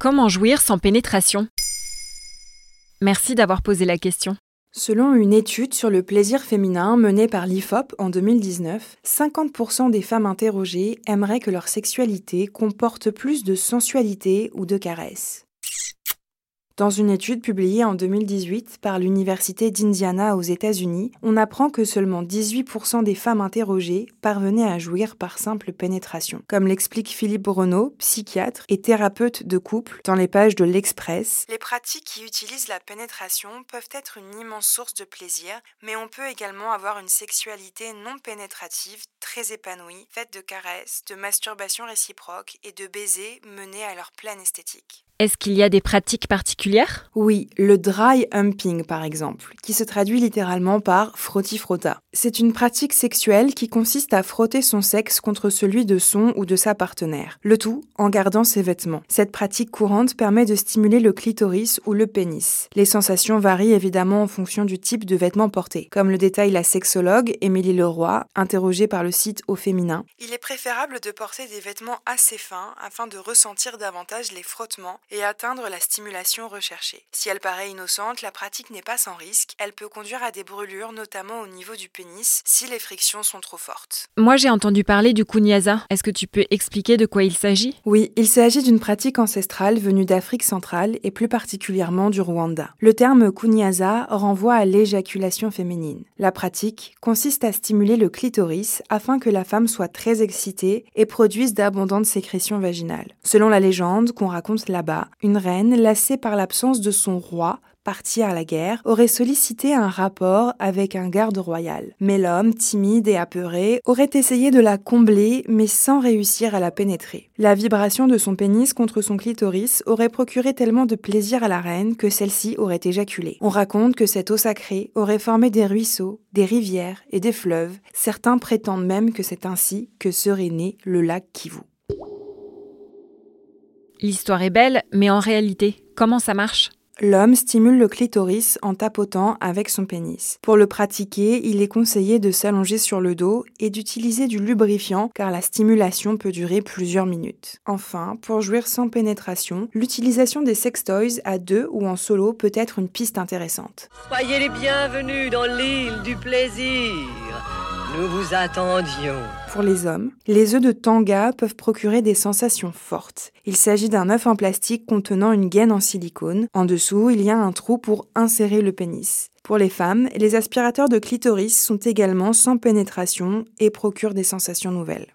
Comment jouir sans pénétration? Merci d'avoir posé la question. Selon une étude sur le plaisir féminin menée par l'IFOP en 2019, 50% des femmes interrogées aimeraient que leur sexualité comporte plus de sensualité ou de caresses. Dans une étude publiée en 2018 par l'Université d'Indiana aux États-Unis, on apprend que seulement 18% des femmes interrogées parvenaient à jouir par simple pénétration. Comme l'explique Philippe Renaud, psychiatre et thérapeute de couple, dans les pages de l'Express, les pratiques qui utilisent la pénétration peuvent être une immense source de plaisir, mais on peut également avoir une sexualité non pénétrative très épanouie, faite de caresses, de masturbation réciproque et de baisers menés à leur pleine esthétique. Est-ce qu'il y a des pratiques particulières? Oui, le dry humping par exemple, qui se traduit littéralement par frotti-frotta. C'est une pratique sexuelle qui consiste à frotter son sexe contre celui de son ou de sa partenaire, le tout en gardant ses vêtements. Cette pratique courante permet de stimuler le clitoris ou le pénis. Les sensations varient évidemment en fonction du type de vêtements portés. Comme le détaille la sexologue Émilie Leroy, interrogée par le site Au Féminin, il est préférable de porter des vêtements assez fins afin de ressentir davantage les frottements et atteindre la stimulation recherchée. Si elle paraît innocente, la pratique n'est pas sans risque. Elle peut conduire à des brûlures, notamment au niveau du pénis, si les frictions sont trop fortes. Moi j'ai entendu parler du kunyaza. Est-ce que tu peux expliquer de quoi il s'agit? Oui, il s'agit d'une pratique ancestrale venue d'Afrique centrale et plus particulièrement du Rwanda. Le terme kunyaza renvoie à l'éjaculation féminine. La pratique consiste à stimuler le clitoris afin que la femme soit très excitée et produise d'abondantes sécrétions vaginales. Selon la légende qu'on raconte là-bas, une reine, lassée par l'absence de son roi, à la guerre, aurait sollicité un rapport avec un garde royal. Mais l'homme, timide et apeuré, aurait essayé de la combler, mais sans réussir à la pénétrer. La vibration de son pénis contre son clitoris aurait procuré tellement de plaisir à la reine que celle-ci aurait éjaculé. On raconte que cette eau sacrée aurait formé des ruisseaux, des rivières et des fleuves. Certains prétendent même que c'est ainsi que serait né le lac Kivu. L'histoire est belle, mais en réalité, comment ça marche? L'homme stimule le clitoris en tapotant avec son pénis. Pour le pratiquer, il est conseillé de s'allonger sur le dos et d'utiliser du lubrifiant car la stimulation peut durer plusieurs minutes. Enfin, pour jouir sans pénétration, l'utilisation des sextoys à deux ou en solo peut être une piste intéressante. Soyez les bienvenus dans l'île du plaisir. Nous vous attendions. Pour les hommes, les œufs de tanga peuvent procurer des sensations fortes. Il s'agit d'un œuf en plastique contenant une gaine en silicone. En dessous, il y a un trou pour insérer le pénis. Pour les femmes, les aspirateurs de clitoris sont également sans pénétration et procurent des sensations nouvelles.